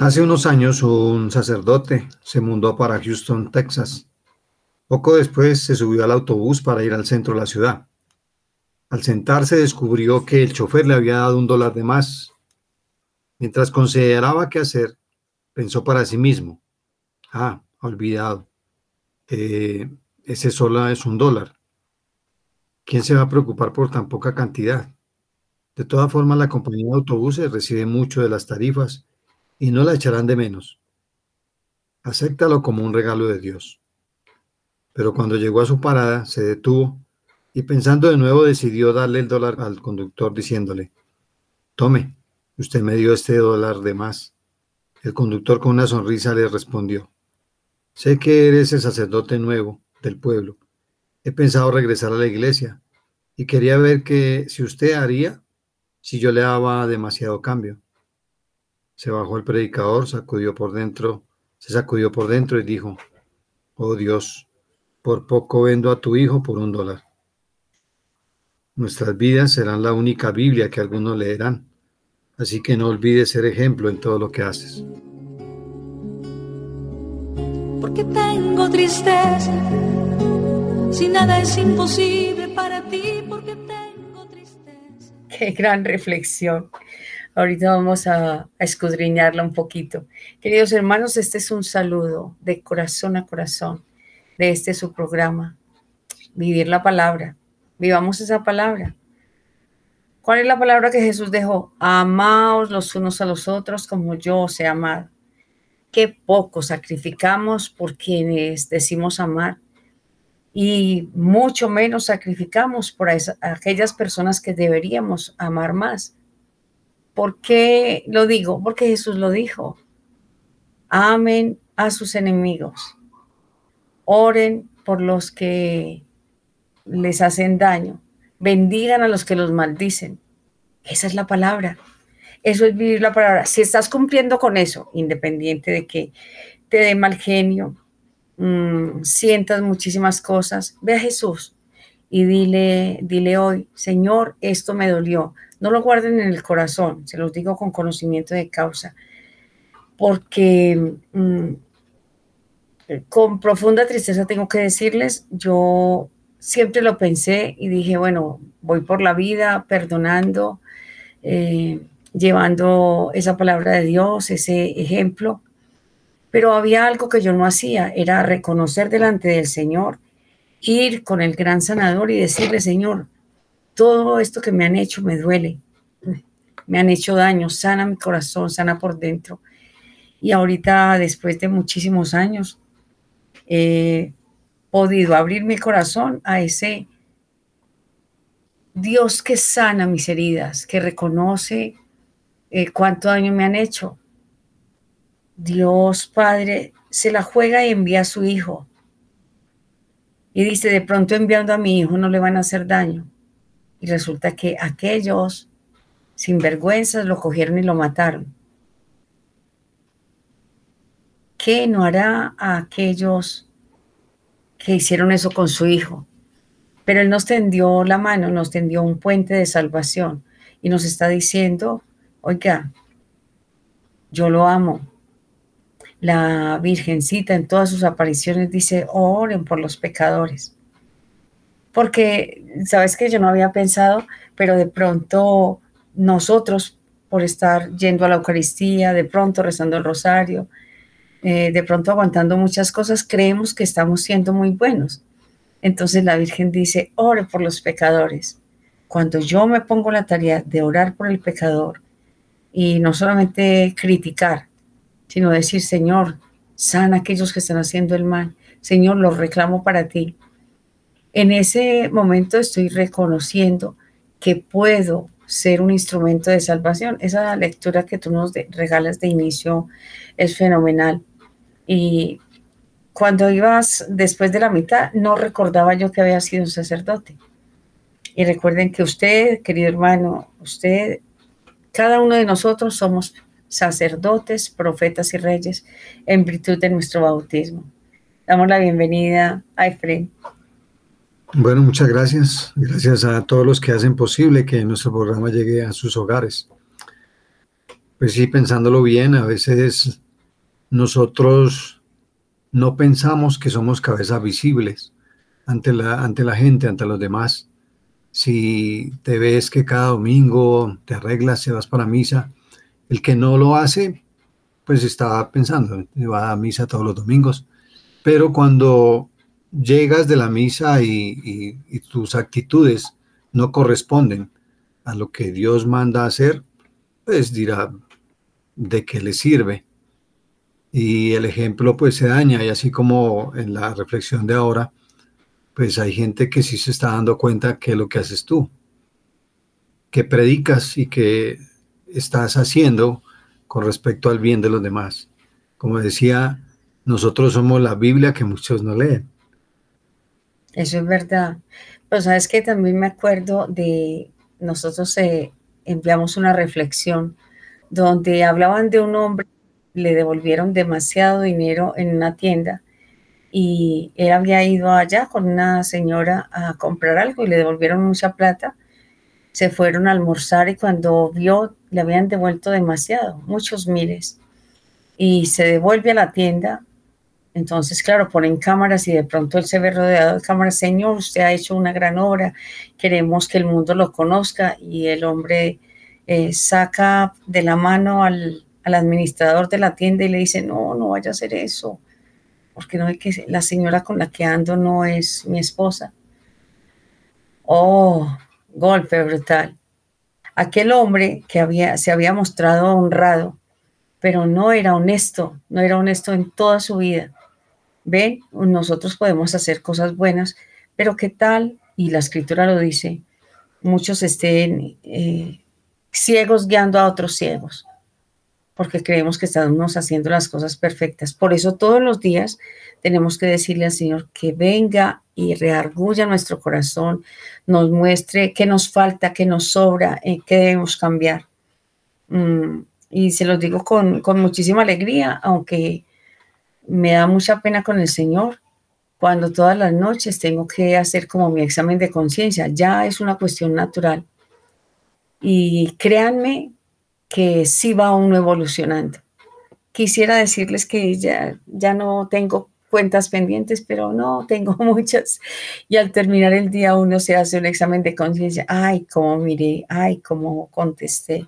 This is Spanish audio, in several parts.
Hace unos años un sacerdote se mudó para Houston, Texas. Poco después se subió al autobús para ir al centro de la ciudad. Al sentarse descubrió que el chofer le había dado un dólar de más. Mientras consideraba qué hacer, pensó para sí mismo, ah, olvidado, eh, ese solo es un dólar. ¿Quién se va a preocupar por tan poca cantidad? De todas formas, la compañía de autobuses recibe mucho de las tarifas y no la echarán de menos. Acéptalo como un regalo de Dios. Pero cuando llegó a su parada, se detuvo y pensando de nuevo decidió darle el dólar al conductor diciéndole, tome, usted me dio este dólar de más. El conductor con una sonrisa le respondió, sé que eres el sacerdote nuevo del pueblo. He pensado regresar a la iglesia y quería ver que si usted haría si yo le daba demasiado cambio. Se bajó el predicador, sacudió por dentro, se sacudió por dentro y dijo, oh Dios, por poco vendo a tu hijo por un dólar. Nuestras vidas serán la única Biblia que algunos leerán, así que no olvides ser ejemplo en todo lo que haces. Porque tengo tristeza, si nada es imposible para ti, porque tengo tristeza. Qué gran reflexión. Ahorita vamos a, escudriñarla un poquito. Queridos hermanos, este es un saludo de corazón a corazón de este su programa, Vivir la Palabra. Vivamos esa palabra. ¿Cuál es la palabra que Jesús dejó? Amaos los unos a los otros como yo os he amado. Qué poco sacrificamos por quienes decimos amar y mucho menos sacrificamos por aquellas personas que deberíamos amar más. ¿Por qué lo digo? Porque Jesús lo dijo. Amen a sus enemigos. Oren por los que les hacen daño. Bendigan a los que los maldicen. Esa es la palabra. Eso es vivir la palabra. Si estás cumpliendo con eso, independiente de que te dé mal genio, mmm, sientas muchísimas cosas, ve a Jesús y dile, dile hoy, Señor, esto me dolió. No lo guarden en el corazón, se los digo con conocimiento de causa, porque mmm, con profunda tristeza tengo que decirles, yo siempre lo pensé y dije, bueno, voy por la vida perdonando, eh, llevando esa palabra de Dios, ese ejemplo. Pero había algo que yo no hacía, era reconocer delante del Señor, ir con el gran sanador y decirle, Señor, todo esto que me han hecho me duele, me han hecho daño, sana mi corazón, sana por dentro. Y ahorita, después de muchísimos años, eh, podido abrir mi corazón a ese Dios que sana mis heridas, que reconoce eh, cuánto daño me han hecho. Dios Padre se la juega y envía a su Hijo. Y dice, de pronto enviando a mi Hijo no le van a hacer daño. Y resulta que aquellos sinvergüenzas lo cogieron y lo mataron. ¿Qué no hará a aquellos que hicieron eso con su hijo. Pero Él nos tendió la mano, nos tendió un puente de salvación y nos está diciendo, oiga, yo lo amo. La Virgencita en todas sus apariciones dice, oren por los pecadores. Porque, sabes que yo no había pensado, pero de pronto nosotros, por estar yendo a la Eucaristía, de pronto rezando el rosario, eh, de pronto aguantando muchas cosas, creemos que estamos siendo muy buenos. Entonces la Virgen dice, ore por los pecadores. Cuando yo me pongo la tarea de orar por el pecador y no solamente criticar, sino decir, Señor, sana a aquellos que están haciendo el mal. Señor, los reclamo para ti. En ese momento estoy reconociendo que puedo ser un instrumento de salvación. Esa lectura que tú nos regalas de inicio es fenomenal. Y cuando ibas después de la mitad, no recordaba yo que había sido un sacerdote. Y recuerden que usted, querido hermano, usted, cada uno de nosotros somos sacerdotes, profetas y reyes en virtud de nuestro bautismo. Damos la bienvenida a Efraín. Bueno, muchas gracias. Gracias a todos los que hacen posible que nuestro programa llegue a sus hogares. Pues sí, pensándolo bien, a veces nosotros no pensamos que somos cabezas visibles ante la, ante la gente, ante los demás. Si te ves que cada domingo te arreglas, te vas para misa, el que no lo hace, pues está pensando, va a misa todos los domingos. Pero cuando llegas de la misa y, tus actitudes no corresponden a lo que Dios manda hacer, pues dirá, de qué le sirve. Y el ejemplo pues se daña y así como en la reflexión de ahora, pues hay gente que sí se está dando cuenta que lo que haces tú, que predicas y que estás haciendo con respecto al bien de los demás. Como decía, nosotros somos la Biblia que muchos no leen. Eso es verdad. Pero sabes que también me acuerdo de nosotros eh, enviamos una reflexión donde hablaban de un hombre, le devolvieron demasiado dinero en una tienda y él había ido allá con una señora a comprar algo y le devolvieron mucha plata. Se fueron a almorzar y cuando vio le habían devuelto demasiado, muchos miles. Y se devuelve a la tienda. Entonces, claro, ponen cámaras y de pronto él se ve rodeado de cámaras. Señor, usted ha hecho una gran obra, queremos que el mundo lo conozca. Y el hombre eh, saca de la mano al, administrador de la tienda y le dice, no, no vaya a hacer eso, porque no es que la señora con la que ando no es mi esposa. Oh, golpe brutal. Aquel hombre que había, se había mostrado honrado, pero no era honesto, no era honesto en toda su vida. Ven, nosotros podemos hacer cosas buenas, pero ¿qué tal? Y la escritura lo dice, muchos estén eh, ciegos guiando a otros ciegos, porque creemos que estamos haciendo las cosas perfectas. Por eso todos los días tenemos que decirle al Señor que venga y reargulla nuestro corazón, nos muestre qué nos falta, qué nos sobra, eh, qué debemos cambiar. Mm, y se los digo con, con muchísima alegría, aunque me da mucha pena con el Señor, cuando todas las noches tengo que hacer como mi examen de conciencia. Ya es una cuestión natural y créanme que sí va uno evolucionando. Quisiera decirles que ya, ya no tengo cuentas pendientes, pero no, tengo muchas. Y al terminar el día uno se hace un examen de conciencia. Ay, cómo miré, ay, cómo contesté.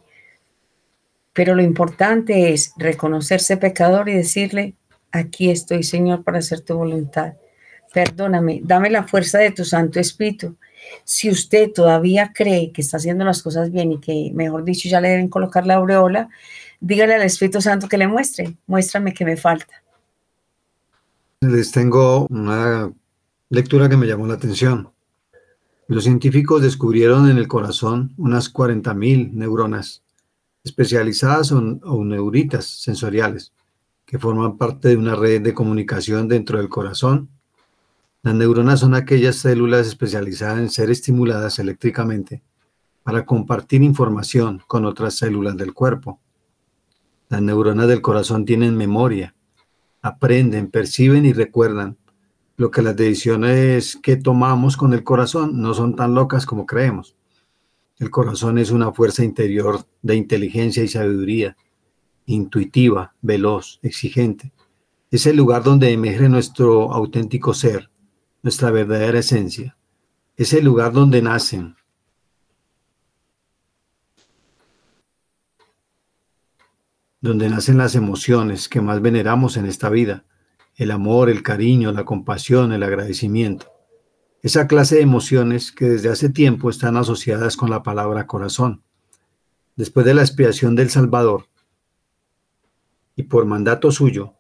Pero lo importante es reconocerse pecador y decirle, aquí estoy, Señor, para hacer tu voluntad. Perdóname, dame la fuerza de tu Santo Espíritu si usted todavía cree que está haciendo las cosas bien y que, mejor dicho, ya le deben colocar la aureola, dígale al Espíritu Santo que le muestre, muéstrame que me falta. Les tengo una lectura que me llamó la atención. Los científicos descubrieron en el corazón unas 40.000 neuronas especializadas o, o neuritas sensoriales que forman parte de una red de comunicación dentro del corazón las neuronas son aquellas células especializadas en ser estimuladas eléctricamente para compartir información con otras células del cuerpo. Las neuronas del corazón tienen memoria, aprenden, perciben y recuerdan, lo que las decisiones que tomamos con el corazón no son tan locas como creemos. El corazón es una fuerza interior de inteligencia y sabiduría, intuitiva, veloz, exigente. Es el lugar donde emerge nuestro auténtico ser, nuestra verdadera esencia. Es el lugar donde nacen. Donde nacen las emociones que más veneramos en esta vida. El amor, el cariño, la compasión, el agradecimiento. Esa clase de emociones que desde hace tiempo están asociadas con la palabra corazón. Después de la expiación del Salvador y por mandato suyo,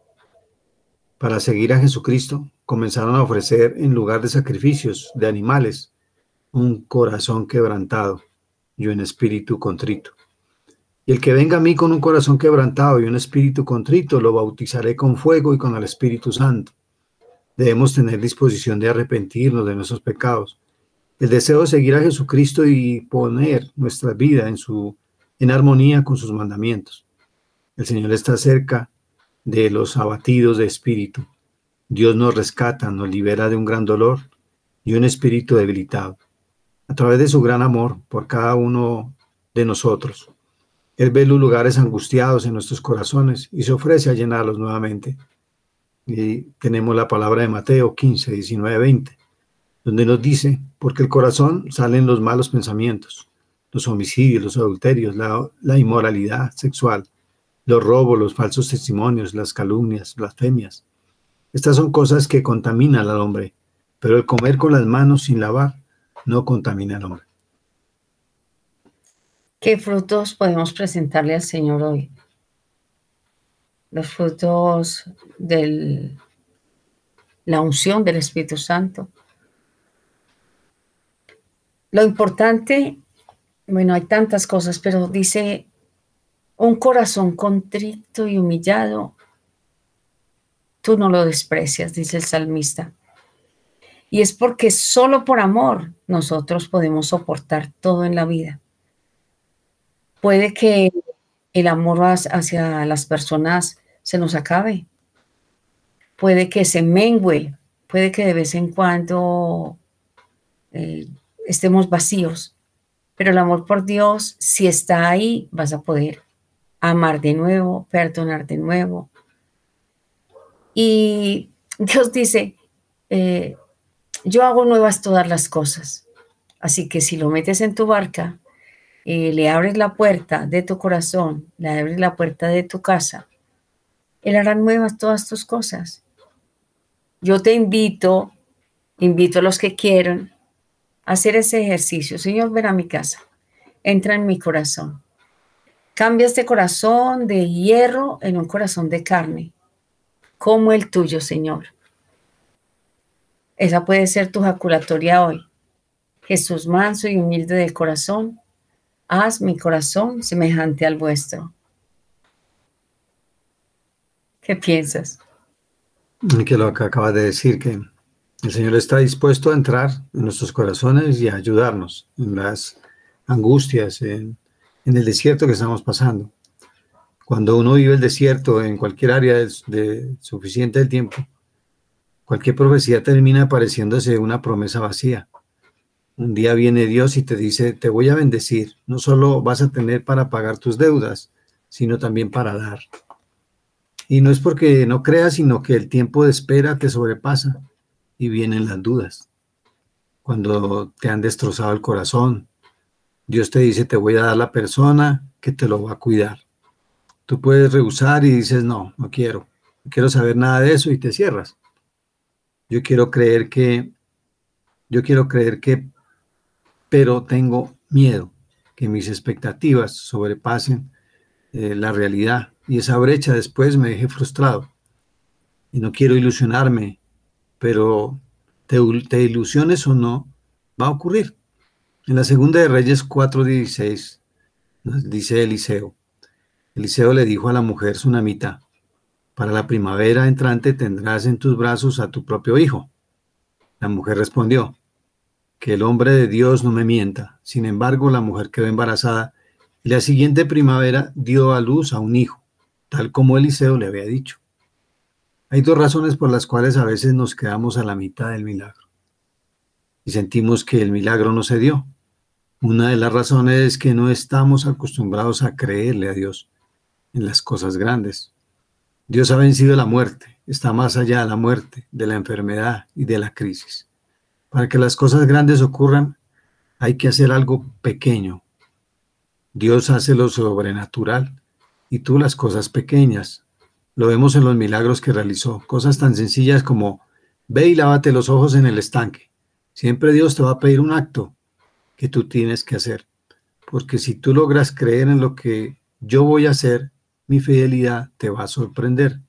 para seguir a Jesucristo, comenzaron a ofrecer en lugar de sacrificios de animales un corazón quebrantado y un espíritu contrito. Y el que venga a mí con un corazón quebrantado y un espíritu contrito, lo bautizaré con fuego y con el Espíritu Santo. debemos tener disposición de arrepentirnos de nuestros pecados. El deseo de seguir a Jesucristo y poner nuestra vida en, su, en armonía con sus mandamientos. El Señor está cerca de los abatidos de espíritu. Dios nos rescata, nos libera de un gran dolor y un espíritu debilitado. A través de su gran amor por cada uno de nosotros. Él ve los lugares angustiados en nuestros corazones y se ofrece a llenarlos nuevamente. Y tenemos la palabra de Mateo 15, 19, 20, donde nos dice, porque el corazón salen los malos pensamientos, los homicidios, los adulterios, la, la inmoralidad sexual, los robos, los falsos testimonios, las calumnias, blasfemias. Estas son cosas que contaminan al hombre, pero el comer con las manos sin lavar no contamina al hombre. ¿Qué frutos podemos presentarle al Señor hoy? Los frutos de la unción del Espíritu Santo. Lo importante, bueno, hay tantas cosas, pero dice un corazón contrito y humillado, tú no lo desprecias, dice el salmista. Y es porque solo por amor nosotros podemos soportar todo en la vida. Puede que el amor hacia las personas se nos acabe. Puede que se mengüe, puede que de vez en cuando eh, estemos vacíos, pero el amor por Dios, si está ahí, vas a poder amar de nuevo, perdonar de nuevo. Y Dios dice, eh, yo hago nuevas todas las cosas. Así que si lo metes en tu barca, eh, le abres la puerta de tu corazón, le abres la puerta de tu casa, Él hará nuevas todas tus cosas. Yo te invito, invito a los que quieran a hacer ese ejercicio. Señor, ven a mi casa, entra en mi corazón. Cambia este corazón de hierro en un corazón de carne, como el tuyo, Señor. Esa puede ser tu jaculatoria hoy. Jesús manso y humilde de corazón, haz mi corazón semejante al vuestro. ¿Qué piensas? Que lo que acabas de decir, que el Señor está dispuesto a entrar en nuestros corazones y a ayudarnos en las angustias, en, el desierto que estamos pasando. Cuando uno vive el desierto en cualquier área de, de suficiente del tiempo, cualquier profecía termina pareciéndose una promesa vacía. Un día viene Dios y te dice, te voy a bendecir. No solo vas a tener para pagar tus deudas, sino también para dar. Y no es porque no creas, sino que el tiempo de espera te sobrepasa y vienen las dudas. Cuando te han destrozado el corazón, Dios te dice, te voy a dar la persona que te lo va a cuidar. Tú puedes rehusar y dices, no, no quiero, no quiero saber nada de eso y te cierras. Yo quiero creer que, yo quiero creer que pero tengo miedo que mis expectativas sobrepasen eh, la realidad y esa brecha después me deje frustrado. Y no quiero ilusionarme, pero te, te ilusiones o no, va a ocurrir. En la segunda de Reyes 4:16 nos dice Eliseo. Eliseo le dijo a la mujer sunamita, para la primavera entrante tendrás en tus brazos a tu propio hijo. La mujer respondió, que el hombre de Dios no me mienta. Sin embargo, la mujer quedó embarazada y la siguiente primavera dio a luz a un hijo, tal como Eliseo le había dicho. Hay dos razones por las cuales a veces nos quedamos a la mitad del milagro y sentimos que el milagro no se dio. Una de las razones es que no estamos acostumbrados a creerle a Dios en las cosas grandes. Dios ha vencido la muerte, está más allá de la muerte, de la enfermedad y de la crisis. Para que las cosas grandes ocurran, hay que hacer algo pequeño. Dios hace lo sobrenatural y tú las cosas pequeñas. Lo vemos en los milagros que realizó. Cosas tan sencillas como ve y lávate los ojos en el estanque. Siempre Dios te va a pedir un acto que tú tienes que hacer. Porque si tú logras creer en lo que yo voy a hacer, mi fidelidad te va a sorprender.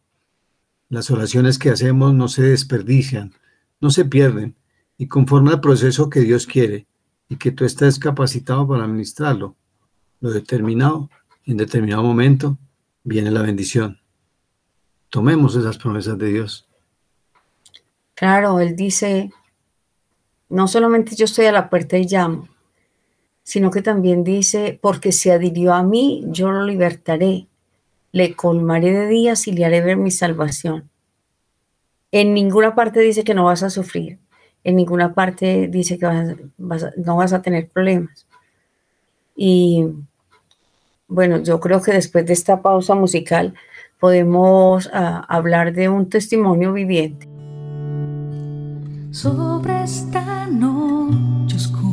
Las oraciones que hacemos no se desperdician, no se pierden, y conforme al proceso que Dios quiere y que tú estés capacitado para administrarlo, lo determinado, en determinado momento viene la bendición. Tomemos esas promesas de Dios. Claro, Él dice, no solamente yo estoy a la puerta y llamo, sino que también dice, porque se adhirió a mí, yo lo libertaré, le colmaré de días y le haré ver mi salvación. En ninguna parte dice que no vas a sufrir, en ninguna parte dice que no vas a tener problemas. Y bueno, yo creo que después de esta pausa musical podemos ah, hablar de un testimonio viviente. Sobre esta noche oscura,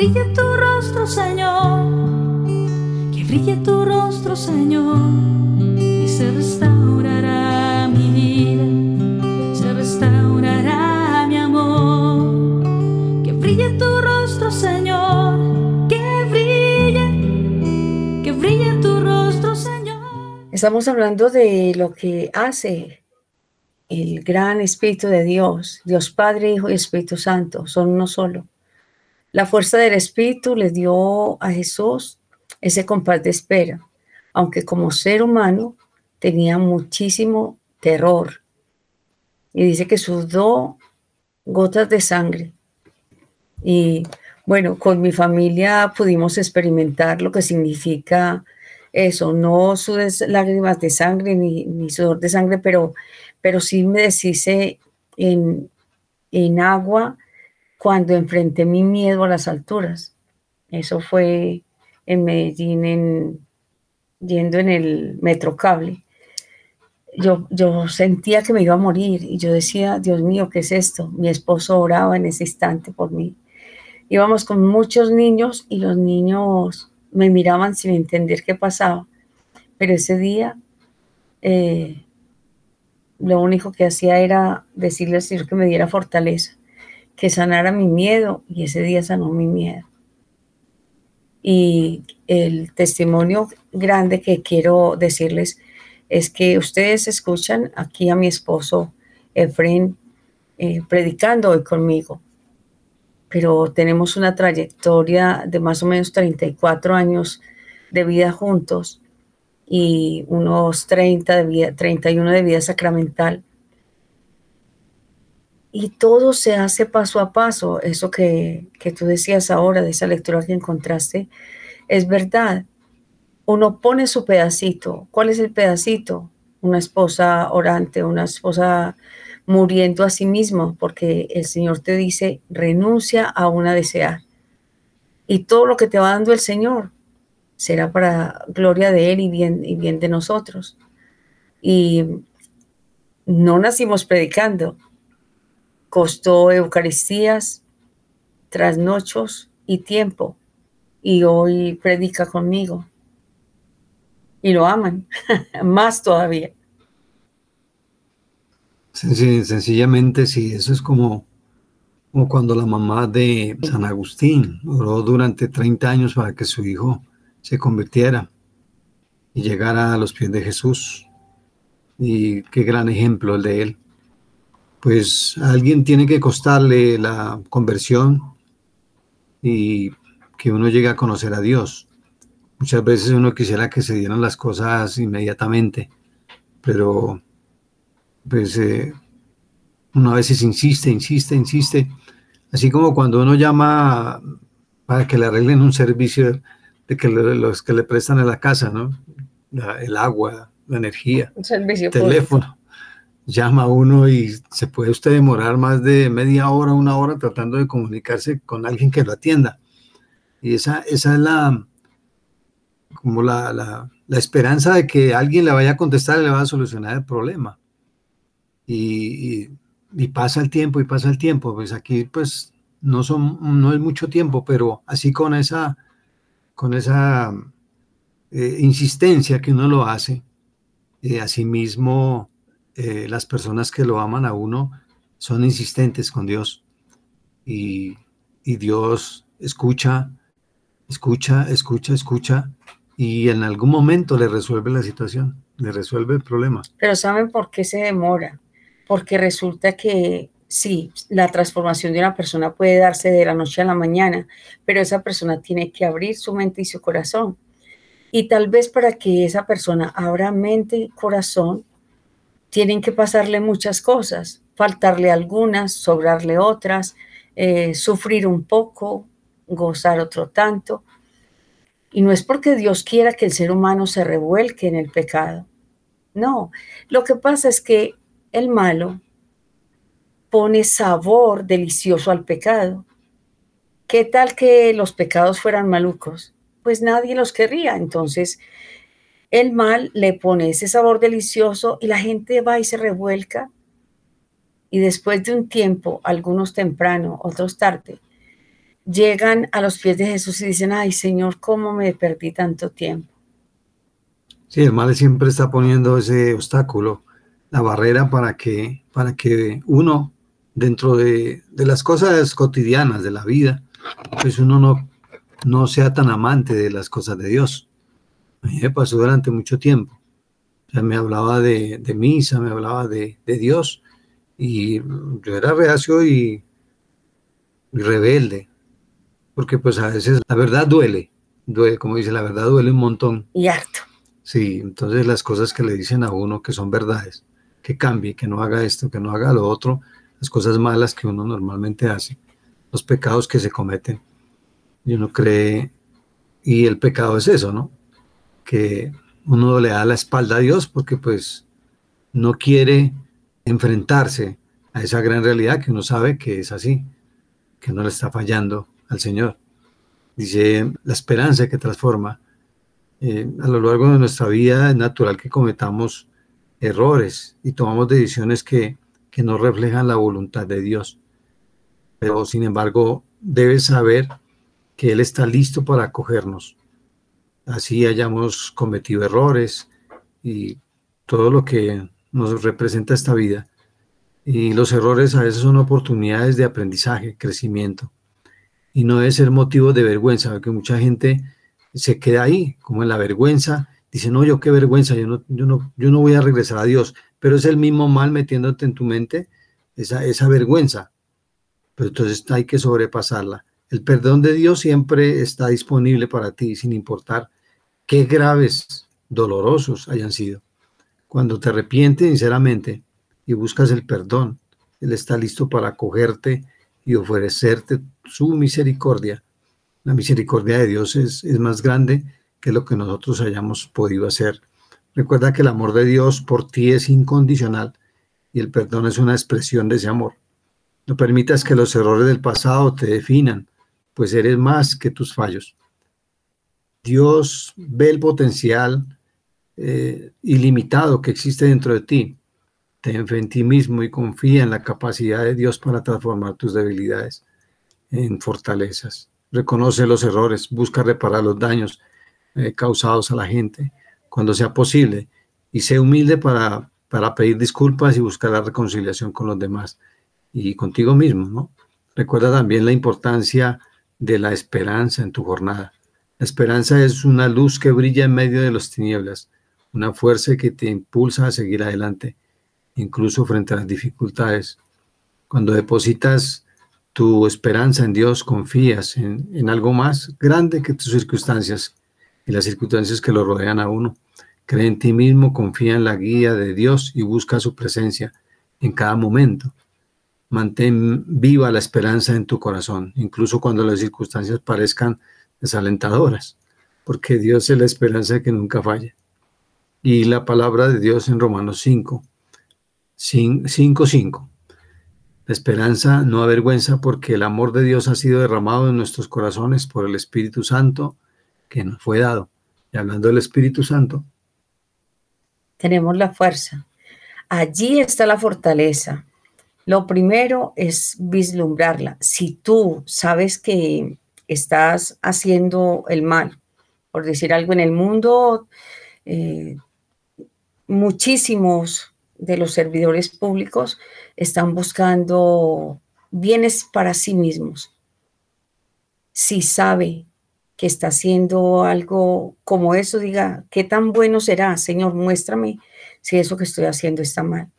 brille tu rostro, Señor. Que brille tu rostro, Señor. Y se restaurará mi vida. Se restaurará mi amor. Que brille tu rostro, Señor. Estamos hablando de lo que hace el gran Espíritu de Dios, Dios Padre, Hijo y Espíritu Santo, son uno solo. La fuerza del Espíritu le dio a Jesús ese compás de espera, aunque como ser humano tenía muchísimo terror. Y dice que sudó gotas de sangre. Y bueno, con mi familia pudimos experimentar lo que significa eso, no sudes lágrimas de sangre ni, sudor de sangre, pero, pero sí me deshice en, en agua cuando enfrenté mi miedo a las alturas. Eso fue en Medellín, en, yendo en el metrocable. Yo, yo sentía que me iba a morir y yo decía, Dios mío, ¿qué es esto? Mi esposo oraba en ese instante por mí. Íbamos con muchos niños y los niños me miraban sin entender qué pasaba. Pero ese día eh, lo único que hacía era decirle al Señor que me diera fortaleza, que sanara mi miedo y ese día sanó mi miedo. Y el testimonio grande que quiero decirles es que ustedes escuchan aquí a mi esposo Efren eh, predicando hoy conmigo pero tenemos una trayectoria de más o menos 34 años de vida juntos y unos 30 de vida, 31 de vida sacramental. Y todo se hace paso a paso. Eso que, que tú decías ahora de esa lectura que encontraste, es verdad. Uno pone su pedacito. ¿Cuál es el pedacito? Una esposa orante, una esposa muriendo a sí mismo, porque el Señor te dice, renuncia a una desear. Y todo lo que te va dando el Señor será para gloria de Él y bien, y bien de nosotros. Y no nacimos predicando. Costó Eucaristías, trasnochos y tiempo. Y hoy predica conmigo. Y lo aman, más todavía. sencillamente, sí, eso es como, como cuando la mamá de San Agustín oró durante 30 años para que su hijo se convirtiera y llegara a los pies de Jesús. Y qué gran ejemplo el de él. Pues a alguien tiene que costarle la conversión y que uno llegue a conocer a Dios. Muchas veces uno quisiera que se dieran las cosas inmediatamente, pero pues eh, uno a veces insiste, insiste, insiste, así como cuando uno llama para que le arreglen un servicio de que los que le prestan a la casa, ¿no? el agua, la energía, el teléfono. Llama uno y se puede usted demorar más de media hora, una hora tratando de comunicarse con alguien que lo atienda. Y esa, esa es la, como la, la, esperanza de que alguien le vaya a contestar y le va a solucionar el problema y, pasa el tiempo y pasa el tiempo, pues aquí pues no, son, no es mucho tiempo, pero así con esa, con esa eh, insistencia que uno lo hace, eh, asimismo eh, las personas que lo aman a uno son insistentes con Dios y, y Dios escucha, escucha, escucha, escucha y en algún momento le resuelve la situación, le resuelve el problema. Pero ¿saben por qué se demora? Porque resulta que sí, la transformación de una persona puede darse de la noche a la mañana, pero esa persona tiene que abrir su mente y su corazón. Y tal vez para que esa persona abra mente y corazón, tienen que pasarle muchas cosas, faltarle algunas, sobrarle otras, eh, sufrir un poco, gozar otro tanto. Y no es porque Dios quiera que el ser humano se revuelque en el pecado. No, lo que pasa es que el malo pone sabor delicioso al pecado. ¿Qué tal que los pecados fueran malucos? Pues nadie los querría. Entonces, el mal le pone ese sabor delicioso y la gente va y se revuelca. Y después de un tiempo, algunos temprano, otros tarde, llegan a los pies de Jesús y dicen, ay Señor, ¿cómo me perdí tanto tiempo? Sí, el mal siempre está poniendo ese obstáculo, la barrera para que, para que uno dentro de, las cosas cotidianas de la vida, pues uno no, no sea tan amante de las cosas de Dios. A mí me pasó durante mucho tiempo. O me hablaba de, misa, me hablaba de, Dios, y yo era reacio y, rebelde, porque pues a veces la verdad duele, duele, como dice, la verdad duele un montón. Y harto. Sí, entonces las cosas que le dicen a uno que son verdades, que cambie, que no haga esto, que no haga lo otro, las cosas malas que uno normalmente hace, los pecados que se cometen. Y uno cree, y el pecado es eso, ¿no? Que uno le da la espalda a Dios porque pues no quiere enfrentarse a esa gran realidad que uno sabe que es así, que no le está fallando al Señor. Dice la esperanza que transforma. Eh, a lo largo de nuestra vida es natural que cometamos errores y tomamos decisiones que que no reflejan la voluntad de Dios. Pero sin embargo, debes saber que Él está listo para acogernos. Así hayamos cometido errores y todo lo que nos representa esta vida. Y los errores a veces son oportunidades de aprendizaje, crecimiento. Y no debe ser motivo de vergüenza, porque mucha gente se queda ahí, como en la vergüenza. Dice, no, yo qué vergüenza, yo no, yo no, yo no voy a regresar a Dios pero es el mismo mal metiéndote en tu mente esa, esa vergüenza. Pero entonces hay que sobrepasarla. El perdón de Dios siempre está disponible para ti, sin importar qué graves, dolorosos hayan sido. Cuando te arrepientes sinceramente y buscas el perdón, Él está listo para acogerte y ofrecerte su misericordia. La misericordia de Dios es, es más grande que lo que nosotros hayamos podido hacer Recuerda que el amor de Dios por ti es incondicional y el perdón es una expresión de ese amor. No permitas que los errores del pasado te definan, pues eres más que tus fallos. Dios ve el potencial eh, ilimitado que existe dentro de ti. Ten fe en ti mismo y confía en la capacidad de Dios para transformar tus debilidades en fortalezas. Reconoce los errores, busca reparar los daños eh, causados a la gente cuando sea posible y sé humilde para, para pedir disculpas y buscar la reconciliación con los demás y contigo mismo, ¿no? Recuerda también la importancia de la esperanza en tu jornada. La esperanza es una luz que brilla en medio de las tinieblas, una fuerza que te impulsa a seguir adelante, incluso frente a las dificultades. Cuando depositas tu esperanza en Dios, confías en, en algo más grande que tus circunstancias y las circunstancias que lo rodean a uno. Cree en ti mismo, confía en la guía de Dios y busca su presencia en cada momento. Mantén viva la esperanza en tu corazón, incluso cuando las circunstancias parezcan desalentadoras, porque Dios es la esperanza que nunca falla. Y la palabra de Dios en Romanos 5, 5, 5. La esperanza no avergüenza porque el amor de Dios ha sido derramado en nuestros corazones por el Espíritu Santo que nos fue dado. Y hablando del Espíritu Santo. Tenemos la fuerza. Allí está la fortaleza. Lo primero es vislumbrarla. Si tú sabes que estás haciendo el mal por decir algo, en el mundo, eh, muchísimos de los servidores públicos están buscando bienes para sí mismos. Si sabe que está haciendo algo como eso, diga, ¿qué tan bueno será? Señor, muéstrame si eso que estoy haciendo está mal.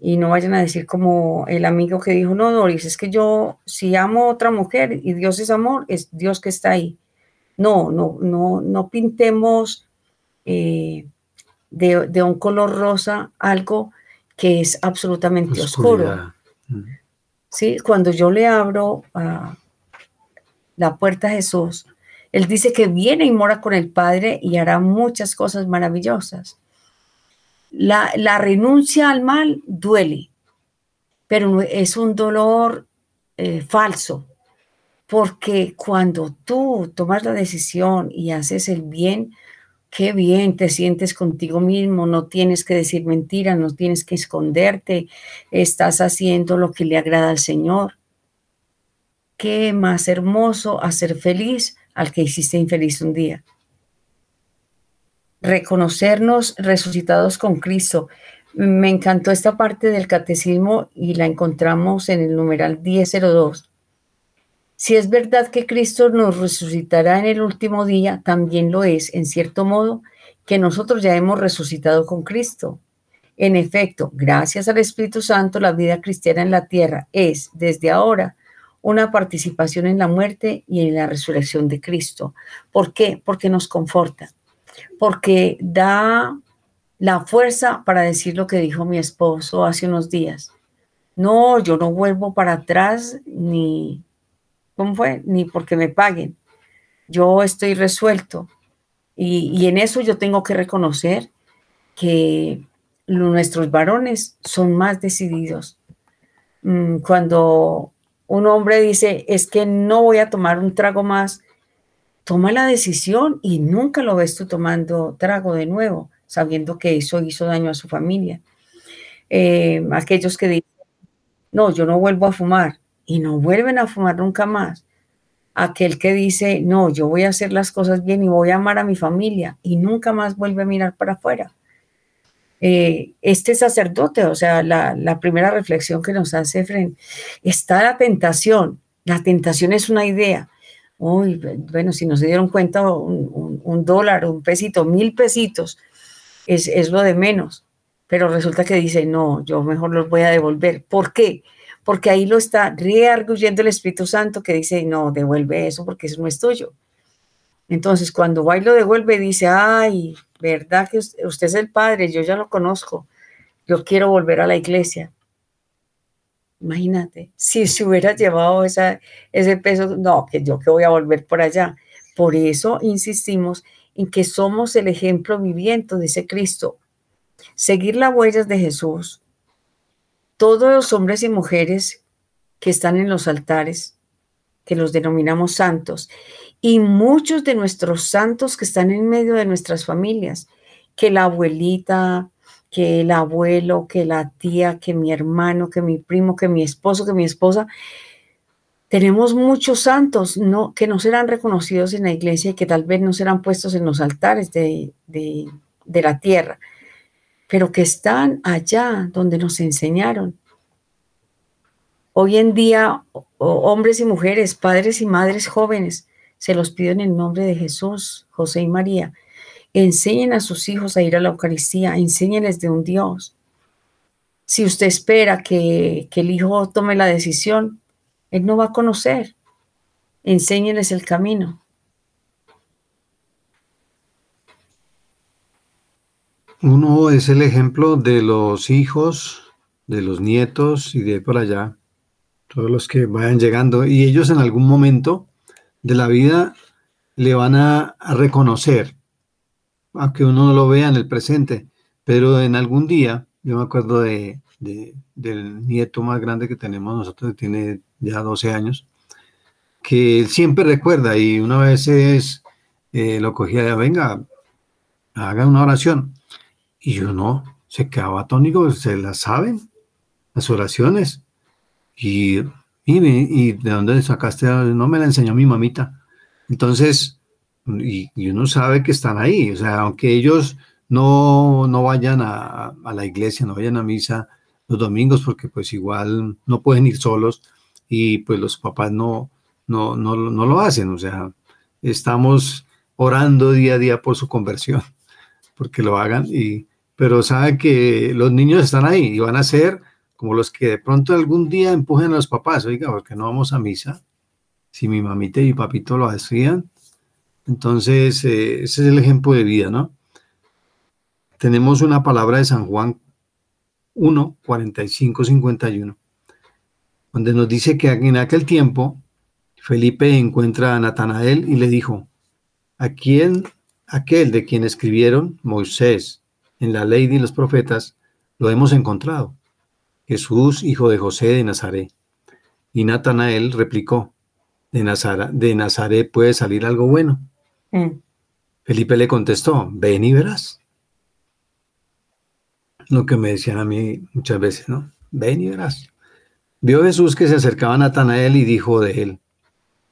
Y no vayan a decir como el amigo que dijo, no, Doris, es que yo si amo a otra mujer y Dios es amor, es Dios que está ahí. No, no, no, no pintemos eh, de, un color rosa algo que es absolutamente oscuro. ¿Sí? Cuando yo le abro la puerta a Jesús, Él dice que viene y mora con el Padre y hará muchas cosas maravillosas. La, renuncia al mal duele, pero es un dolor eh, falso, porque cuando tú tomas la decisión y haces el bien, qué bien te sientes contigo mismo, no tienes que decir mentiras, no tienes que esconderte, estás haciendo lo que le agrada al Señor. Qué más hermoso hacer feliz al que hiciste infeliz un día reconocernos resucitados con Cristo. Me encantó esta parte del catecismo y la encontramos en el numeral 1002. Si es verdad que Cristo nos resucitará en el último día, también lo es, en cierto modo, que nosotros ya hemos resucitado con Cristo. En efecto, gracias al Espíritu Santo, la vida cristiana en la tierra es, desde ahora, una participación en la muerte y en la resurrección de Cristo. ¿Por qué? Porque nos conforta porque da la fuerza para decir lo que dijo mi esposo hace unos días. No, yo no vuelvo para atrás ni, ¿cómo fue? Ni porque me paguen. Yo estoy resuelto. Y, en eso yo tengo que reconocer que nuestros varones son más decididos. Mm, cuando un hombre dice, es que no voy a tomar un trago más, toma la decisión y nunca lo ves tú tomando trago de nuevo, sabiendo que eso hizo daño a su familia. Eh, aquellos que dicen, no, yo no vuelvo a fumar y no vuelven a fumar nunca más. Aquel que dice, no, yo voy a hacer las cosas bien y voy a amar a mi familia y nunca más vuelve a mirar para afuera. Eh, este sacerdote, o sea, la, la, primera reflexión que nos hace Fren, está la tentación. La tentación es una idea, uy, bueno, si no se dieron cuenta, un, dólar, un pesito, mil pesitos, es, lo de menos. Pero resulta que dice, no, yo mejor los voy a devolver. ¿Por qué? Porque ahí lo está rearguyendo el Espíritu Santo que dice, no, devuelve eso porque eso no es tuyo. Entonces, cuando va y lo devuelve, dice, ay, ¿verdad que usted es el Padre? Yo ya lo conozco. Yo quiero volver a la iglesia. Imagínate, si se hubiera llevado esa, ese peso, no, que yo que voy a volver por allá. Por eso insistimos en que somos el ejemplo viviente ese Cristo. Seguir las huellas de Jesús. Todos los hombres y mujeres que están en los altares, que los denominamos santos, y muchos de nuestros santos que están en medio de nuestras familias, que la abuelita, que el abuelo, que la tía, que mi hermano, que mi primo, que mi esposo, que mi esposa. Tenemos muchos santos no, que no serán reconocidos en la iglesia y que tal vez no serán puestos en los altares de, de la tierra, pero que están allá donde nos enseñaron. Hoy en día, hombres y mujeres, padres y madres jóvenes, se los pido en el nombre de Jesús, José y María, Enseñen a sus hijos a ir a la Eucaristía, enséñenles de un Dios. Si usted espera que, el hijo tome la decisión, él no va a conocer. Enséñenles el camino. Uno es el ejemplo de los hijos, de los nietos y de por allá, todos los que vayan llegando, y ellos en algún momento de la vida le van a reconocer aunque uno no lo vea en el presente, pero en algún día, yo me acuerdo de, del nieto más grande que tenemos nosotros, que tiene ya 12 años, que siempre recuerda y una vez es, eh, lo cogía de, venga, haga una oración. Y yo no, se quedaba atónico, se las saben, las oraciones. Y, y, y de dónde sacaste, no me la enseñó mi mamita. Entonces, y, uno sabe que están ahí, o sea, aunque ellos no, no vayan a, la iglesia, no vayan a misa los domingos, porque pues igual no pueden ir solos y pues los papás no, no, no, no lo hacen, o sea, estamos orando día a día por su conversión, porque lo hagan, y, pero saben que los niños están ahí y van a ser como los que de pronto algún día empujen a los papás, oiga, porque no vamos a misa, si mi mamita y mi papito lo hacían. Entonces, eh, ese es el ejemplo de vida, ¿no? Tenemos una palabra de San Juan 1, 45, 51, donde nos dice que en aquel tiempo Felipe encuentra a Natanael y le dijo, ¿a quién, aquel de quien escribieron Moisés en la ley de los profetas, lo hemos encontrado? Jesús, hijo de José de Nazaret. Y Natanael replicó, de Nazaret, de Nazaret puede salir algo bueno. Mm. Felipe le contestó, ven y verás. Lo que me decían a mí muchas veces, ¿no? Ven y verás. Vio Jesús que se acercaba a Natanael y dijo de él,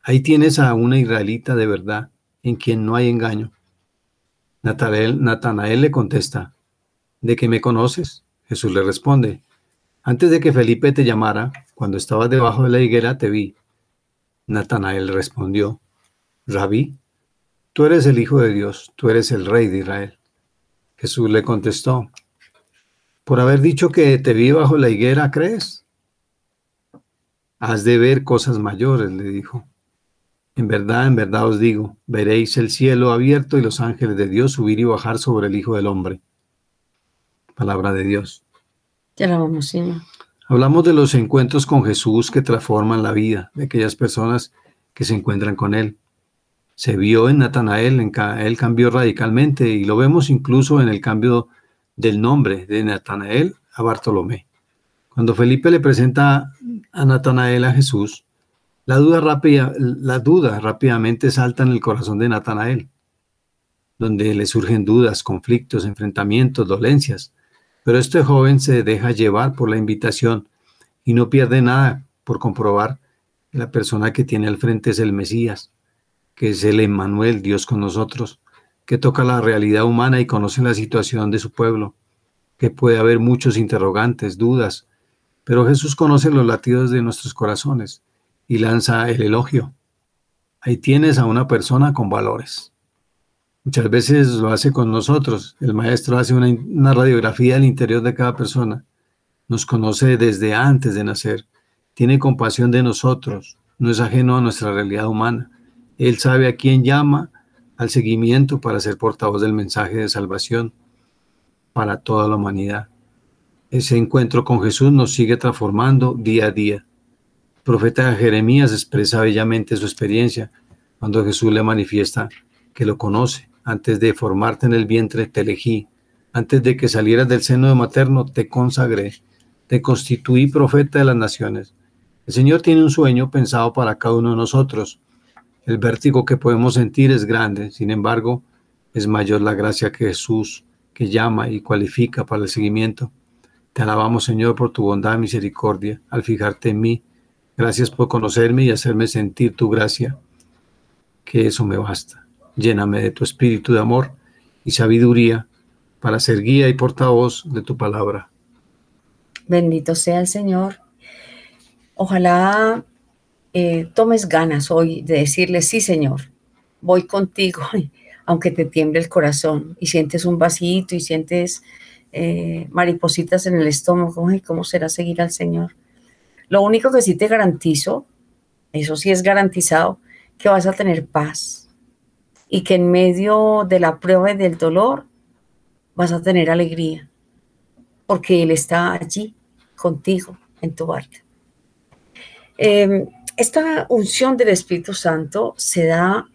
ahí tienes a una israelita de verdad, en quien no hay engaño. Natanael, Natanael le contesta, ¿de qué me conoces? Jesús le responde, antes de que Felipe te llamara, cuando estabas debajo de la higuera, te vi. Natanael respondió, Rabí, tú eres el Hijo de Dios, tú eres el Rey de Israel. Jesús le contestó, por haber dicho que te vi bajo la higuera, ¿crees? Has de ver cosas mayores, le dijo. En verdad, en verdad os digo, veréis el cielo abierto y los ángeles de Dios subir y bajar sobre el Hijo del Hombre. Palabra de Dios. Señor. Hablamos de los encuentros con Jesús que transforman la vida de aquellas personas que se encuentran con Él. Se vio en Natanael, en él cambió radicalmente y lo vemos incluso en el cambio del nombre de Natanael a Bartolomé. Cuando Felipe le presenta a Natanael a Jesús, la duda, rápida, la duda rápidamente salta en el corazón de Natanael, donde le surgen dudas, conflictos, enfrentamientos, dolencias. Pero este joven se deja llevar por la invitación y no pierde nada por comprobar que la persona que tiene al frente es el Mesías, que es el Emmanuel, Dios con nosotros, que toca la realidad humana y conoce la situación de su pueblo, que puede haber muchos interrogantes, dudas, pero Jesús conoce los latidos de nuestros corazones y lanza el elogio. Ahí tienes a una persona con valores. Muchas veces lo hace con nosotros. El maestro hace una, radiografía del interior de cada persona. Nos conoce desde antes de nacer. Tiene compasión de nosotros. No es ajeno a nuestra realidad humana. Él sabe a quién llama al seguimiento para ser portavoz del mensaje de salvación para toda la humanidad. Ese encuentro con Jesús nos sigue transformando día a día. El profeta Jeremías expresa bellamente su experiencia cuando Jesús le manifiesta que lo conoce antes de formarte en el vientre te elegí, antes de que salieras del seno de materno te consagré, te constituí profeta de las naciones. El Señor tiene un sueño pensado para cada uno de nosotros. El vértigo que podemos sentir es grande, sin embargo, es mayor la gracia que Jesús, que llama y cualifica para el seguimiento. Te alabamos, Señor, por tu bondad y misericordia al fijarte en mí. Gracias por conocerme y hacerme sentir tu gracia, que eso me basta. Lléname de tu espíritu de amor y sabiduría para ser guía y portavoz de tu palabra. Bendito sea el Señor. Ojalá eh, tomes ganas hoy de decirle, sí, Señor, voy contigo, aunque te tiemble el corazón y sientes un vasito y sientes eh, maripositas en el estómago. y ¿Cómo será seguir al Señor? Lo único que sí te garantizo, eso sí es garantizado, que vas a tener paz, y que en medio de la prueba y del dolor vas a tener alegría, porque Él está allí contigo en tu barca. Em, esta unción del Espíritu Santo se da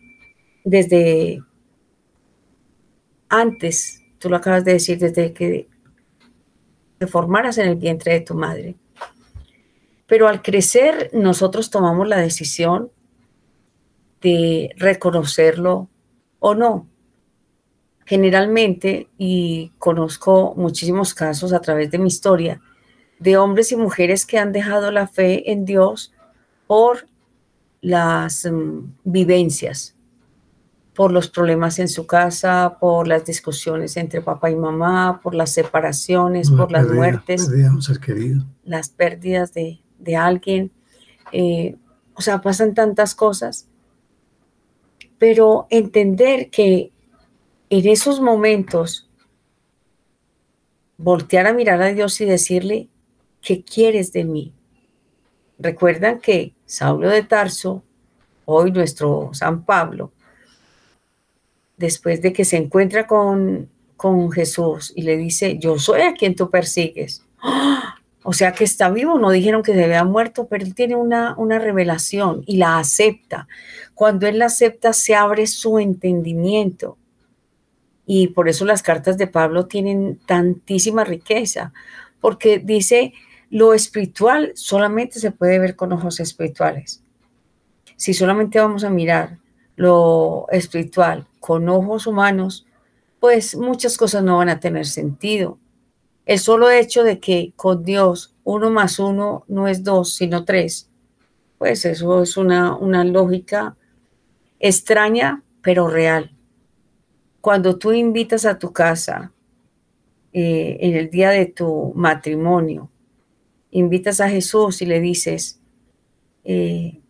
desde antes, tú lo acabas de decir, desde que te formaras en el vientre de tu madre. Pero al crecer, nosotros tomamos la decisión de reconocerlo o no. Generalmente, y conozco muchísimos casos a través de mi historia, de hombres y mujeres que han dejado la fe en Dios por las mm, vivencias. por los problemas en su casa, por las discusiones entre papá y mamá, por las separaciones, por las muertes, las pérdidas de, alguien. Eh, o sea, pasan tantas cosas. Pero entender que en esos momentos, voltear a mirar a Dios y decirle, ¿qué quieres de mí? Recuerdan que Saulo de Tarso, hoy nuestro San Pablo, después de que se encuentra con, con Jesús y le dice, yo soy a quien tú persigues. ¡Ah! O sea que está vivo, no dijeron que se había muerto, pero él tiene una, una revelación y la acepta. Cuando él la acepta, se abre su entendimiento. Y por eso las cartas de Pablo tienen tantísima riqueza, porque dice, lo espiritual solamente se puede ver con ojos espirituales. Si solamente vamos a mirar lo espiritual con ojos humanos, pues muchas cosas no van a tener sentido. El solo hecho de que con Dios uno más uno no es dos, sino tres, pues eso es una, una lógica extraña, pero real. Cuando tú invitas a tu casa eh, en el día de tu matrimonio, invitas a Jesús y le dices, eh,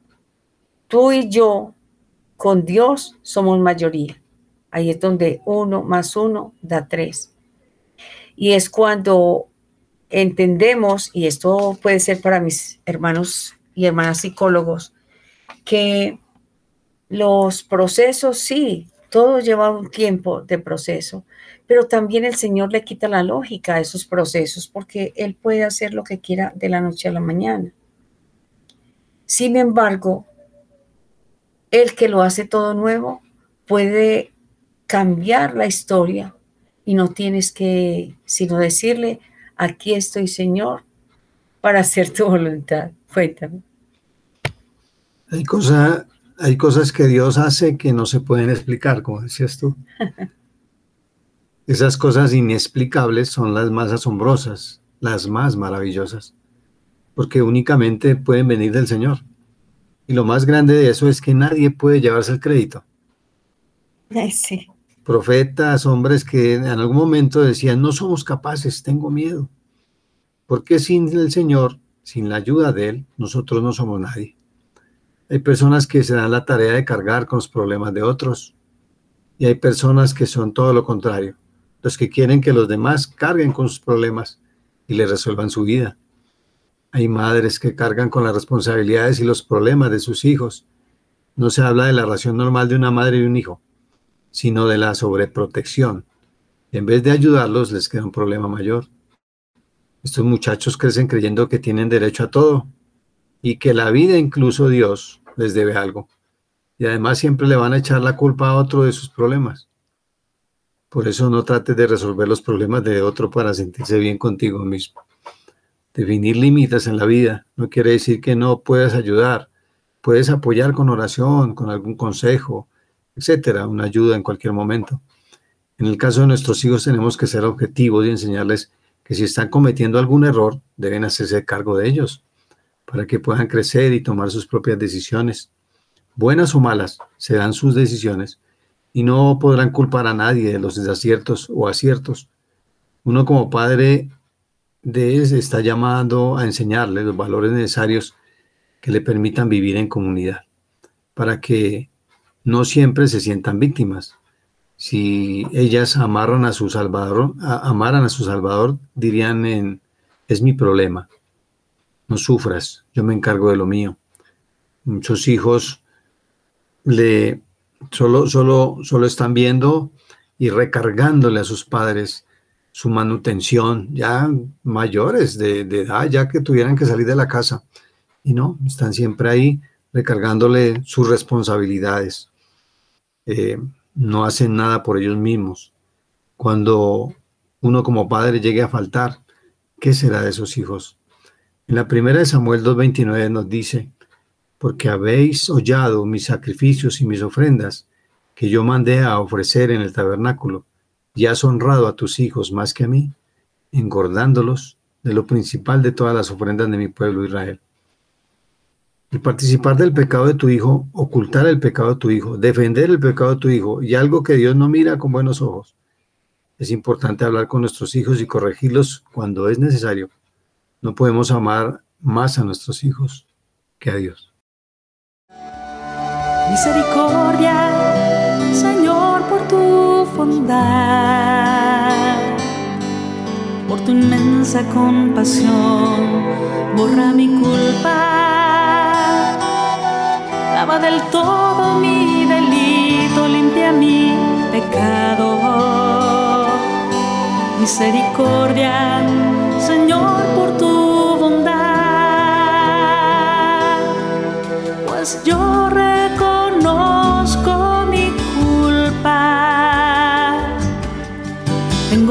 tú y yo con Dios somos mayoría. Ahí es donde uno más uno da tres. Y es cuando entendemos, y esto puede ser para mis hermanos y hermanas psicólogos, que los procesos sí, todo lleva un tiempo de proceso, pero también el Señor le quita la lógica a esos procesos porque Él puede hacer lo que quiera de la noche a la mañana. Sin embargo, el que lo hace todo nuevo puede cambiar la historia y no tienes que sino decirle, aquí estoy Señor para hacer tu voluntad. Cuéntame. Hay, cosa, hay cosas que Dios hace que no se pueden explicar, como decías tú. Esas cosas inexplicables son las más asombrosas, las más maravillosas, porque únicamente pueden venir del Señor. Y lo más grande de eso es que nadie puede llevarse el crédito. Sí. Profetas, hombres que en algún momento decían, no somos capaces, tengo miedo. Porque sin el Señor, sin la ayuda de Él, nosotros no somos nadie. Hay personas que se dan la tarea de cargar con los problemas de otros. Y hay personas que son todo lo contrario, los que quieren que los demás carguen con sus problemas y le resuelvan su vida. Hay madres que cargan con las responsabilidades y los problemas de sus hijos. No se habla de la relación normal de una madre y un hijo, sino de la sobreprotección. En vez de ayudarlos, les queda un problema mayor. Estos muchachos crecen creyendo que tienen derecho a todo y que la vida, incluso Dios, les debe algo. Y además siempre le van a echar la culpa a otro de sus problemas. Por eso no trates de resolver los problemas de otro para sentirse bien contigo mismo. Definir límites en la vida no quiere decir que no puedas ayudar. Puedes apoyar con oración, con algún consejo, etcétera, una ayuda en cualquier momento. En el caso de nuestros hijos tenemos que ser objetivos y enseñarles que si están cometiendo algún error, deben hacerse cargo de ellos, para que puedan crecer y tomar sus propias decisiones. Buenas o malas serán sus decisiones y no podrán culpar a nadie de los desaciertos o aciertos. Uno como padre de está llamando a enseñarle los valores necesarios que le permitan vivir en comunidad, para que no siempre se sientan víctimas. Si ellas amaran a su Salvador, amaran a su Salvador, dirían es mi problema, no sufras, yo me encargo de lo mío. Muchos hijos le solo, solo, solo están viendo y recargándole a sus padres su manutención, ya mayores de, edad, ya que tuvieran que salir de la casa. Y no, están siempre ahí recargándole sus responsabilidades. Eh, no hacen nada por ellos mismos. Cuando uno como padre llegue a faltar, ¿qué será de esos hijos? En la primera de Samuel 2.29 nos dice, porque habéis hollado mis sacrificios y mis ofrendas que yo mandé a ofrecer en el tabernáculo y has honrado a tus hijos más que a mí, engordándolos de lo principal de todas las ofrendas de mi pueblo Israel. Y participar del pecado de tu hijo, ocultar el pecado de tu hijo, defender el pecado de tu hijo y algo que Dios no mira con buenos ojos. Es importante hablar con nuestros hijos y corregirlos cuando es necesario. No podemos amar más a nuestros hijos que a Dios. Misericordia, Señor, por tu bondad, por tu inmensa compasión, borra mi culpa, lava del todo mi delito, limpia mi pecado. Misericordia, Señor, por tu pues yo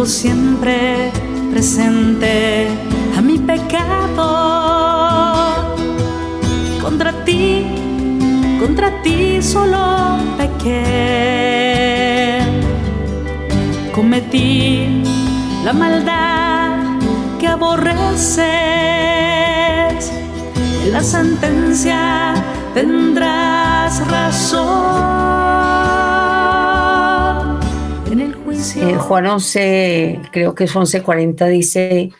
Siempre presente a mi pecado. Contra ti, contra ti solo pequé. Cometí la maldad que aborreces. La sentencia tendrás razón Eh, Juan 11, creo que es 11:40, dice,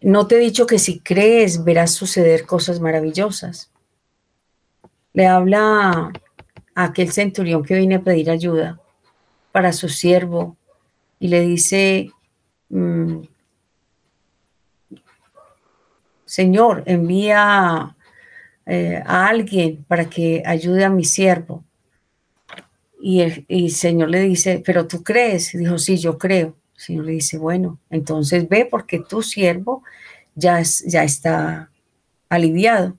no te he dicho que si crees verás suceder cosas maravillosas. Le habla a aquel centurión que viene a pedir ayuda para su siervo y le dice, mm, Señor, envía eh, a alguien para que ayude a mi siervo. Y el, Señor le dice, pero tú crees. dijo, sí, yo creo. El Señor le dice, bueno, entonces ve porque tu siervo ya, está aliviado.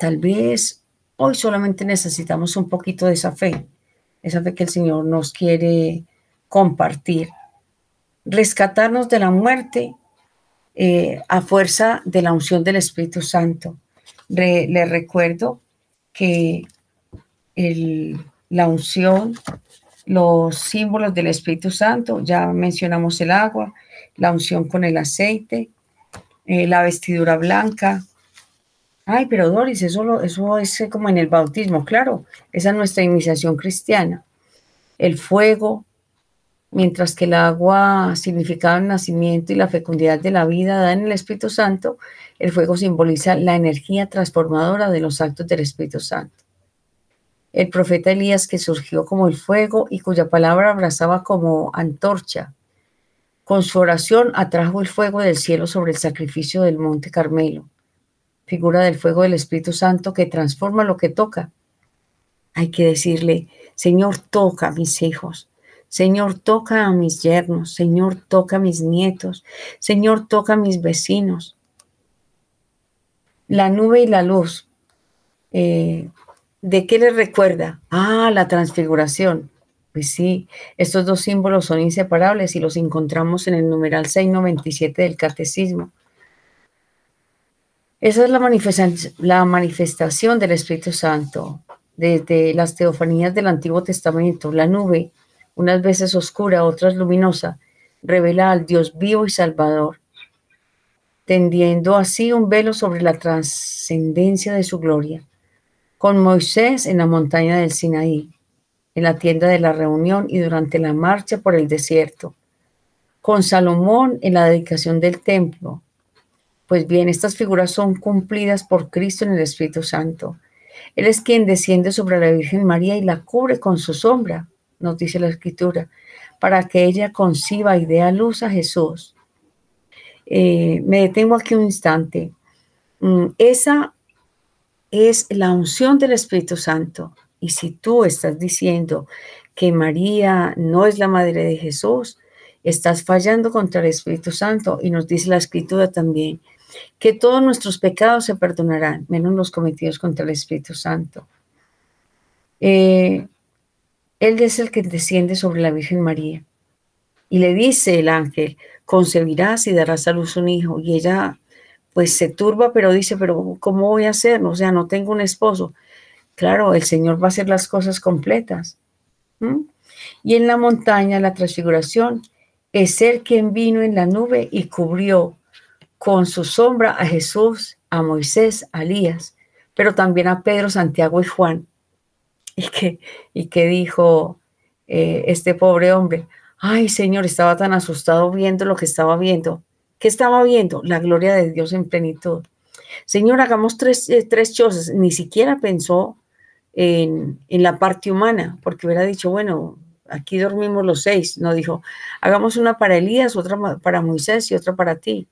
Tal vez hoy solamente necesitamos un poquito de esa fe, esa fe que el Señor nos quiere compartir. Rescatarnos de la muerte eh, a fuerza de la unción del Espíritu Santo. le recuerdo que la unción, los símbolos del Espíritu Santo, ya mencionamos el agua, la unción con el aceite, eh, la vestidura blanca. Ay, pero Doris, eso, eso es como en el bautismo, claro, esa es nuestra iniciación cristiana. El fuego, mientras que el agua significaba el nacimiento y la fecundidad de la vida dada en el Espíritu Santo, el fuego simboliza la energía transformadora de los actos del Espíritu Santo. El profeta Elías que surgió como el fuego y cuya palabra abrazaba como antorcha, con su oración atrajo el fuego del cielo sobre el sacrificio del monte Carmelo, figura del fuego del Espíritu Santo que transforma lo que toca. Hay que decirle, Señor, toca a mis hijos, Señor, toca a mis yernos, Señor, toca a mis nietos, Señor, toca a mis vecinos. La nube y la luz, eh, ¿de qué les recuerda? Ah, la transfiguración. Pues sí, estos dos símbolos son inseparables y los encontramos en el numeral 697 del Catecismo. Esa es la, la manifestación del Espíritu Santo desde las teofanías del Antiguo Testamento. La nube unas veces oscura, otras luminosa, revela al Dios vivo y salvador, tendiendo así un velo sobre la trascendencia de su gloria. Con Moisés en la montaña del Sinaí, en la tienda de la reunión y durante la marcha por el desierto. Con Salomón en la dedicación del templo. Pues bien, estas figuras son cumplidas por Cristo en el Espíritu Santo. Él es quien desciende sobre la Virgen María y la cubre con su sombra nos dice la escritura, para que ella conciba y dé a luz a Jesús. Eh, me detengo aquí un instante. Mm, esa es la unción del Espíritu Santo. Y si tú estás diciendo que María no es la madre de Jesús, estás fallando contra el Espíritu Santo. Y nos dice la escritura también que todos nuestros pecados se perdonarán, menos los cometidos contra el Espíritu Santo. Eh, él es el que desciende sobre la Virgen María. Y le dice el ángel, concebirás y darás a luz un hijo. Y ella pues se turba, pero dice, pero ¿cómo voy a hacer? O sea, no tengo un esposo. Claro, el Señor va a hacer las cosas completas. Y en la montaña, la transfiguración, es el quien vino en la nube y cubrió con su sombra a Jesús a Moisés, a Elías, pero también a Pedro, Santiago y Juan. Y que, y que dijo eh, este pobre hombre, ay Señor, estaba tan asustado viendo lo que estaba viendo. ¿Qué estaba viendo? La gloria de Dios en plenitud. Señor, hagamos tres, eh, tres chozas. Ni siquiera pensó en, en, la parte humana, porque hubiera dicho, bueno, aquí dormimos los seis. No dijo, hagamos una para Elías, otra para Moisés y otra para ti.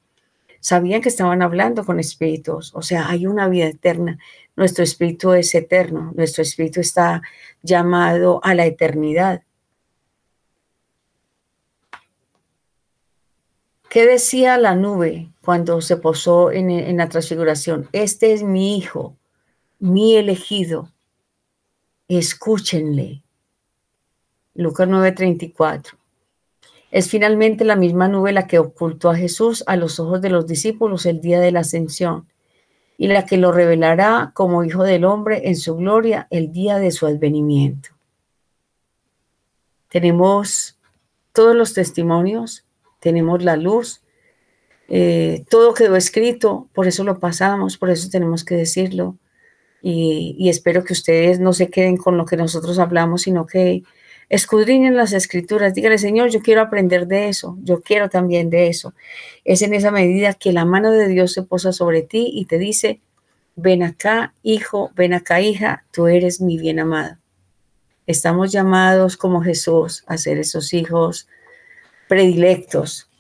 Sabían que estaban hablando con espíritus, o sea, hay una vida eterna. Nuestro espíritu es eterno, nuestro espíritu está llamado a la eternidad. ¿Qué decía la nube cuando se posó en, la transfiguración? Este es mi hijo, mi elegido. Escúchenle. Lucas 9:34. Es finalmente la misma nube la que ocultó a Jesús a los ojos de los discípulos el día de la ascensión y la que lo revelará como Hijo del Hombre en su gloria el día de su advenimiento. Tenemos todos los testimonios tenemos la luz, eh, todo quedó escrito, por eso lo pasamos, por eso tenemos que decirlo. Y, espero que ustedes no se queden con lo que nosotros hablamos, sino que escudriñen las escrituras. Dígale, Señor, yo quiero aprender de eso, yo quiero también de eso. Es en esa medida que la mano de Dios se posa sobre ti y te dice, ven acá, hijo, ven acá, hija, tú eres mi bien amado. Estamos llamados como Jesús a ser esos hijos predilectos.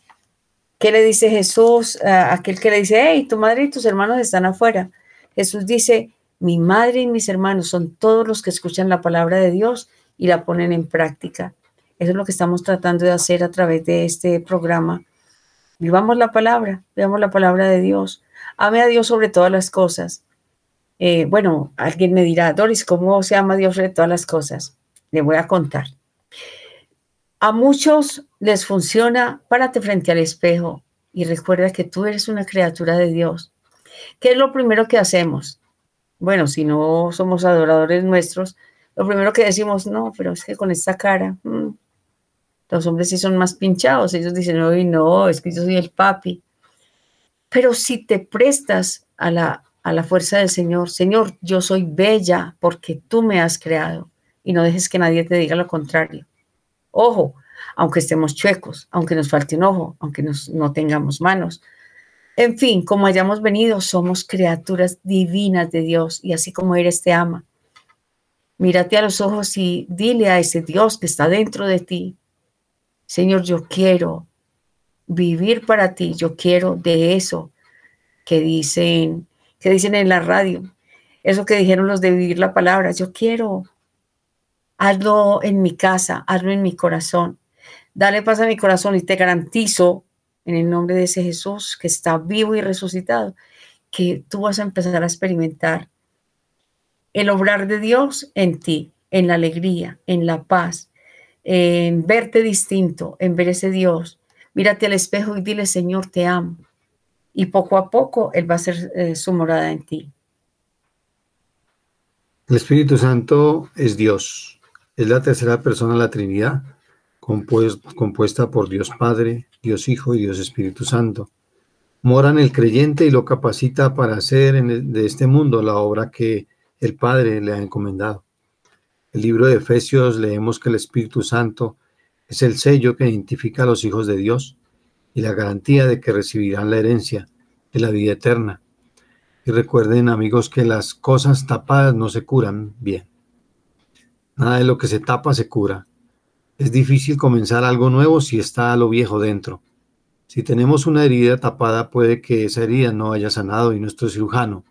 ¿Qué le dice Jesús a aquel que le dice, hey, tu madre y tus hermanos están afuera? Jesús dice, mi madre y mis hermanos son todos los que escuchan la palabra de Dios y la ponen en práctica. Eso es lo que estamos tratando de hacer a través de este programa. Vivamos la palabra, vivamos la palabra de Dios. Ame a Dios sobre todas las cosas. Eh, bueno, alguien me dirá, Doris, ¿cómo se ama a Dios sobre todas las cosas? Le voy a contar. A muchos les funciona, párate frente al espejo y recuerda que tú eres una criatura de Dios. ¿Qué es lo primero que hacemos? Bueno, si no somos adoradores nuestros, lo primero que decimos, no, pero es que con esta cara, mm, los hombres sí son más pinchados, ellos dicen, no, no, es que yo soy el papi. Pero si te prestas a la, a la fuerza del Señor, Señor, yo soy bella porque tú me has creado y no dejes que nadie te diga lo contrario. Ojo, aunque estemos chuecos, aunque nos falte un ojo, aunque no tengamos manos. En fin, como hayamos venido, somos criaturas divinas de Dios y así como eres te ama. Mírate a los ojos y dile a ese Dios que está dentro de ti, Señor, yo quiero vivir para ti, yo quiero de eso que dicen, que dicen en la radio, eso que dijeron los de vivir la palabra, yo quiero hazlo en mi casa, hazlo en mi corazón. Dale paz a mi corazón y te garantizo, en el nombre de ese Jesús que está vivo y resucitado, que tú vas a empezar a experimentar el obrar de Dios en ti, en la alegría, en la paz, en verte distinto, en ver ese Dios. Mírate al espejo y dile, Señor, te amo. Y poco a poco Él va a ser eh, su morada en ti. El Espíritu Santo es Dios. Es la tercera persona de la Trinidad, compuesta por Dios Padre, Dios Hijo y Dios Espíritu Santo. Mora en el creyente y lo capacita para hacer de este mundo la obra que el Padre le ha encomendado. El libro de Efesios leemos que el Espíritu Santo es el sello que identifica a los hijos de Dios y la garantía de que recibirán la herencia de la vida eterna. Y recuerden amigos que las cosas tapadas no se curan bien. Nada de lo que se tapa se cura. Es difícil comenzar algo nuevo si está lo viejo dentro. Si tenemos una herida tapada, puede que esa herida no haya sanado y nuestro cirujano,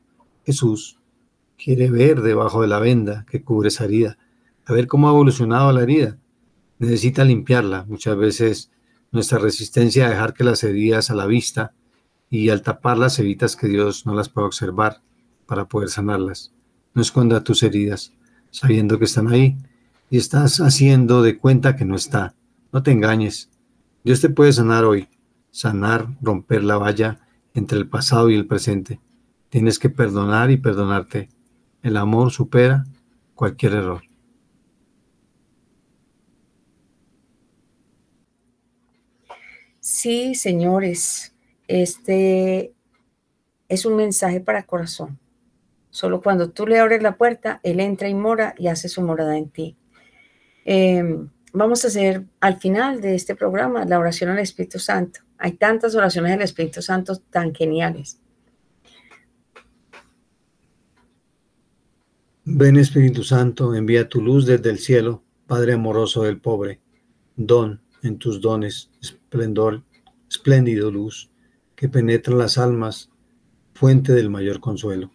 Jesús, quiere ver debajo de la venda que cubre esa herida, a ver cómo ha evolucionado la herida. Necesita limpiarla. Muchas veces nuestra resistencia a dejar que las heridas a la vista y al taparlas evitas que Dios no las pueda observar para poder sanarlas. No esconda tus heridas sabiendo que están ahí y estás haciendo de cuenta que no está. No te engañes. Dios te puede sanar hoy, sanar, romper la valla entre el pasado y el presente. Tienes que perdonar y perdonarte. El amor supera cualquier error. Sí, señores, este es un mensaje para corazón. Solo cuando tú le abres la puerta, Él entra y mora y hace su morada en ti. Em, vamos a hacer al final de este programa la oración al Espíritu Santo. Hay tantas oraciones del Espíritu Santo tan geniales. Ven Espíritu Santo, envía tu luz desde el cielo, Padre amoroso del pobre. Don en tus dones, esplendor, espléndido luz, que penetra las almas, fuente del mayor consuelo.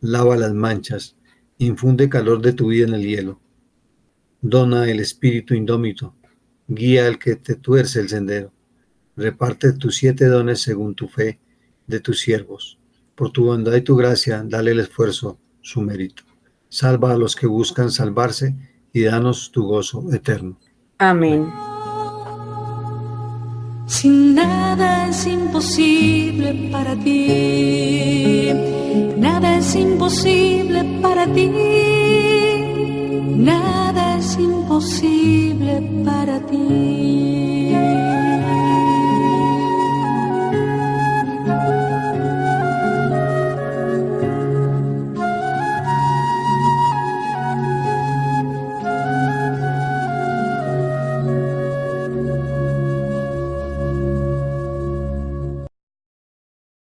lava las manchas, infunde calor de tu vida en el hielo. Dona el espíritu indómito, guía al que te tuerce el sendero. Reparte tus siete dones según tu fe de tus siervos. Por tu bondad y tu gracia, dale el esfuerzo, su mérito. Salva a los que buscan salvarse y danos tu gozo eterno. Amén. Sin nada es imposible para ti, nada es imposible para ti, nada es imposible para ti.